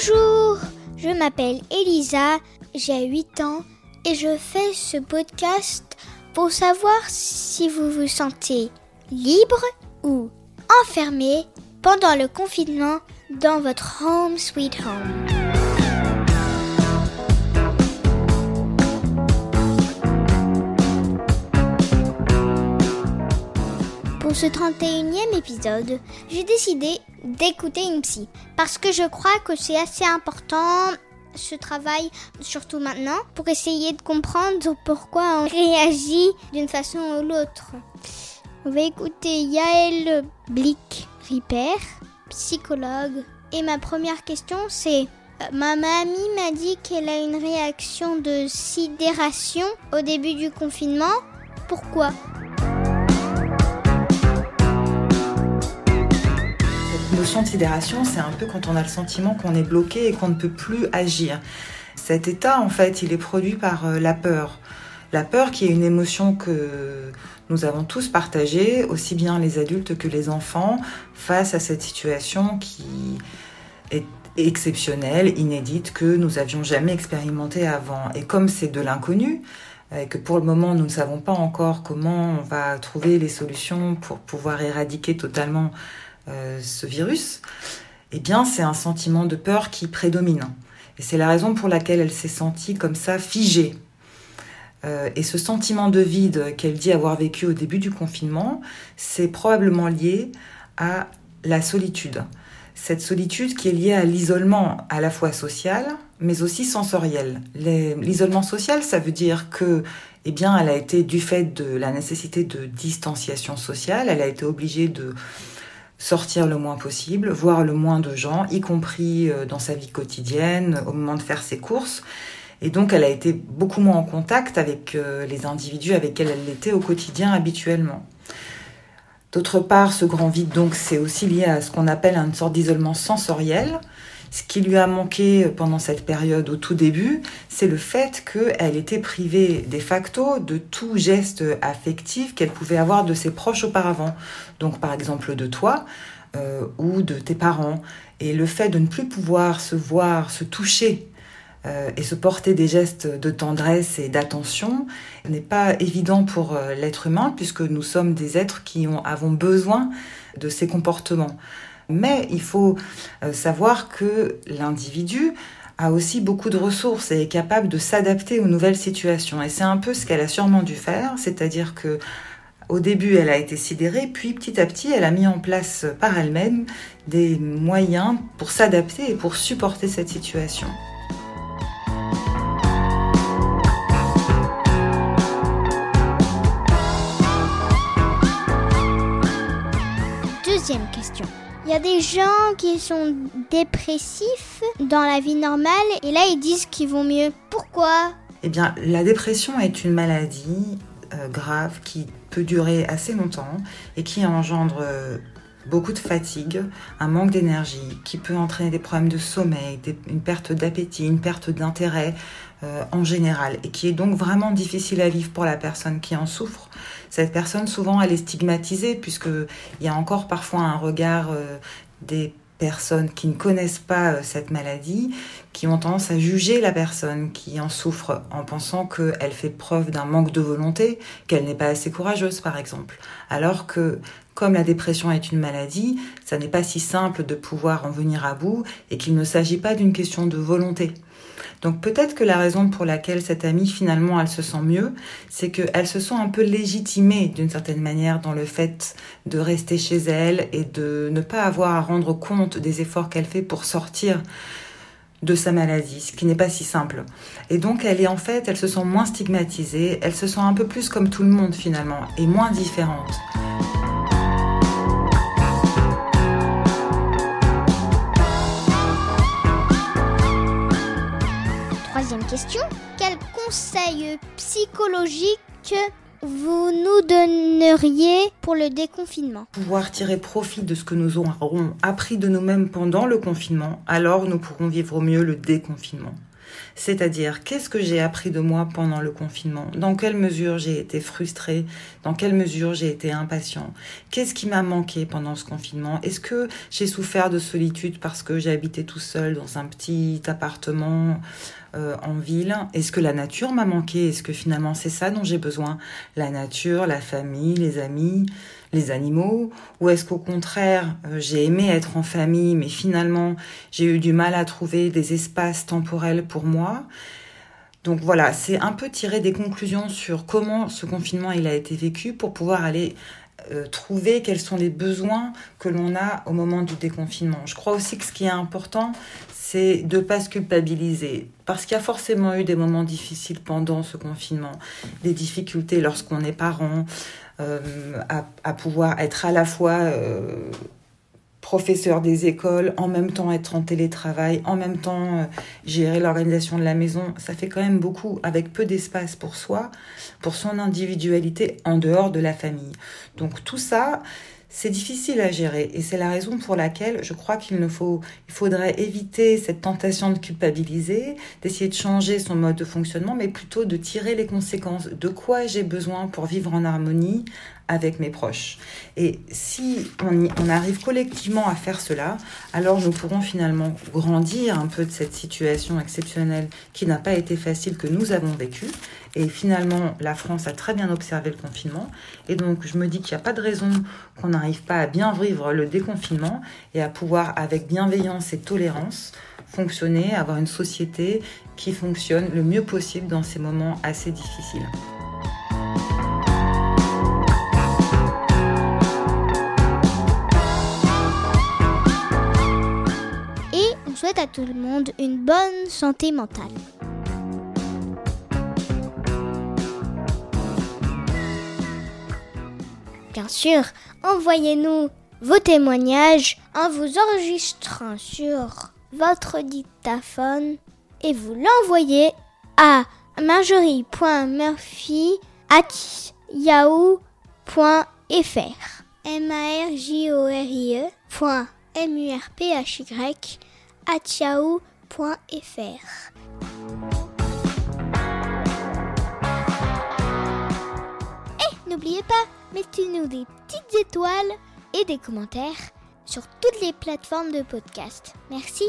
Bonjour, je m'appelle Elisa, j'ai 8 ans et je fais ce podcast pour savoir si vous vous sentez libre ou enfermé pendant le confinement dans votre home sweet home. Pour ce 31e épisode, j'ai décidé d'écouter une psy parce que je crois que c'est assez important ce travail, surtout maintenant, pour essayer de comprendre pourquoi on réagit d'une façon ou l'autre. On va écouter Yael Blick-Ripper, psychologue. Et ma première question, c'est euh, Ma mamie m'a dit qu'elle a une réaction de sidération au début du confinement. Pourquoi? Cette notion de sidération, c'est un peu quand on a le sentiment qu'on est bloqué et qu'on ne peut plus agir. Cet état, en fait, il est produit par euh, la peur. La peur qui est une émotion que nous avons tous partagée, aussi bien les adultes que les enfants, face à cette situation qui est exceptionnelle, inédite, que nous avions jamais expérimentée avant. Et comme c'est de l'inconnu, et que pour le moment nous ne savons pas encore comment on va trouver les solutions pour pouvoir éradiquer totalement ce virus, eh bien c'est un sentiment de peur qui prédomine. Et c'est la raison pour laquelle elle s'est sentie comme ça figée euh, et ce sentiment de vide qu'elle dit avoir vécu au début du confinement, c'est probablement lié à la solitude. Cette solitude qui est liée à l'isolement à la fois social, mais aussi sensoriel. L'isolement social, ça veut dire que, eh bien, elle a été du fait de la nécessité de distanciation sociale, elle a été obligée de sortir le moins possible, voir le moins de gens, y compris euh, dans sa vie quotidienne, au moment de faire ses courses. Et donc, elle a été beaucoup moins en contact avec euh, les individus avec lesquels elle l'était au quotidien habituellement. D'autre part, ce grand vide, donc, c'est aussi lié à ce qu'on appelle une sorte d'isolement sensoriel. Ce qui lui a manqué pendant cette période au tout début, c'est le fait qu'elle était privée de facto de tout geste affectif qu'elle pouvait avoir de ses proches auparavant. Donc par exemple de toi euh, ou de tes parents. Et le fait de ne plus pouvoir se voir, se toucher euh, et se porter des gestes de tendresse et d'attention n'est pas évident pour euh, l'être humain puisque nous sommes des êtres qui ont, avons besoin de ces comportements. Mais il faut euh, savoir que l'individu a aussi beaucoup de ressources et est capable de s'adapter aux nouvelles situations. Et c'est un peu ce qu'elle a sûrement dû faire, c'est-à-dire que au début, elle a été sidérée, puis petit à petit, elle a mis en place par elle-même des moyens pour s'adapter et pour supporter cette situation. Il y a des gens qui sont dépressifs dans la vie normale et là ils disent qu'ils vont mieux. Pourquoi? Eh bien, la dépression est une maladie euh, grave qui peut durer assez longtemps et qui engendre euh, beaucoup de fatigue, un manque d'énergie, qui peut entraîner des problèmes de sommeil, une perte d'appétit, une perte d'intérêt euh, en général, et qui est donc vraiment difficile à vivre pour la personne qui en souffre. Cette personne, souvent, elle est stigmatisée, puisqu'il y a encore parfois un regard euh, des personnes qui ne connaissent pas euh, cette maladie, qui ont tendance à juger la personne qui en souffre en pensant qu'elle fait preuve d'un manque de volonté, qu'elle n'est pas assez courageuse par exemple. Alors que comme la dépression est une maladie, ça n'est pas si simple de pouvoir en venir à bout et qu'il ne s'agit pas d'une question de volonté. Donc peut-être que la raison pour laquelle cette amie finalement elle se sent mieux, c'est qu'elle se sent un peu légitimée d'une certaine manière dans le fait de rester chez elle et de ne pas avoir à rendre compte des efforts qu'elle fait pour sortir de sa maladie, ce qui n'est pas si simple. Et donc elle est en fait, elle se sent moins stigmatisée, elle se sent un peu plus comme tout le monde finalement, et moins différente. Quel conseil psychologique vous nous donneriez pour le déconfinement Pouvoir tirer profit de ce que nous aurons appris de nous-mêmes pendant le confinement, alors nous pourrons vivre au mieux le déconfinement. C'est-à-dire, qu'est-ce que j'ai appris de moi pendant le confinement? Dans quelle mesure j'ai été frustrée Dans quelle mesure j'ai été impatient? Qu'est-ce qui m'a manqué pendant ce confinement? Est-ce que j'ai souffert de solitude parce que j'ai habité tout seul dans un petit appartement? Euh, en ville. Est-ce que la nature m'a manqué? Est-ce que finalement c'est ça dont j'ai besoin? La nature, la famille, les amis les animaux? Ou est-ce qu'au contraire, euh, j'ai aimé être en famille, mais finalement, j'ai eu du mal à trouver des espaces temporels pour moi? Donc voilà, c'est un peu tirer des conclusions sur comment ce confinement il a été vécu pour pouvoir aller euh, trouver quels sont les besoins que l'on a au moment du déconfinement. Je crois aussi que ce qui est important, c'est de ne pas se culpabiliser. Parce qu'il y a forcément eu des moments difficiles pendant ce confinement, des difficultés lorsqu'on est parent, euh, à, pouvoir être à la fois euh, professeur des écoles, en même temps être en télétravail, en même temps euh, gérer l'organisation de la maison, ça fait quand même beaucoup avec peu d'espace pour soi, pour son individualité en dehors de la famille. Donc tout ça, c'est difficile à gérer et c'est la raison pour laquelle je crois qu'il ne faut, il faudrait éviter cette tentation de culpabiliser, d'essayer de changer son mode de fonctionnement, mais plutôt de tirer les conséquences de quoi j'ai besoin pour vivre en harmonie avec mes proches. Et si on, on, arrive collectivement à faire cela, alors nous pourrons finalement grandir un peu de cette situation exceptionnelle qui n'a pas été facile que nous avons vécue. Et finalement, la France a très bien observé le confinement. Et donc, je me dis qu'il n'y a pas de raison qu'on n'arrive pas à bien vivre le déconfinement et à pouvoir, avec bienveillance et tolérance, fonctionner, avoir une société qui fonctionne le mieux possible dans ces moments assez difficiles. souhaite à tout le monde une bonne santé mentale. Bien sûr, envoyez-nous vos témoignages en vous enregistrant sur votre dictaphone et vous l'envoyez à marjorie.murphy.yahoo.fr m a r j o r i e m u r p h y atiao.fr. Et n'oubliez pas, mettez-nous des petites étoiles et des commentaires sur toutes les plateformes de podcast. Merci.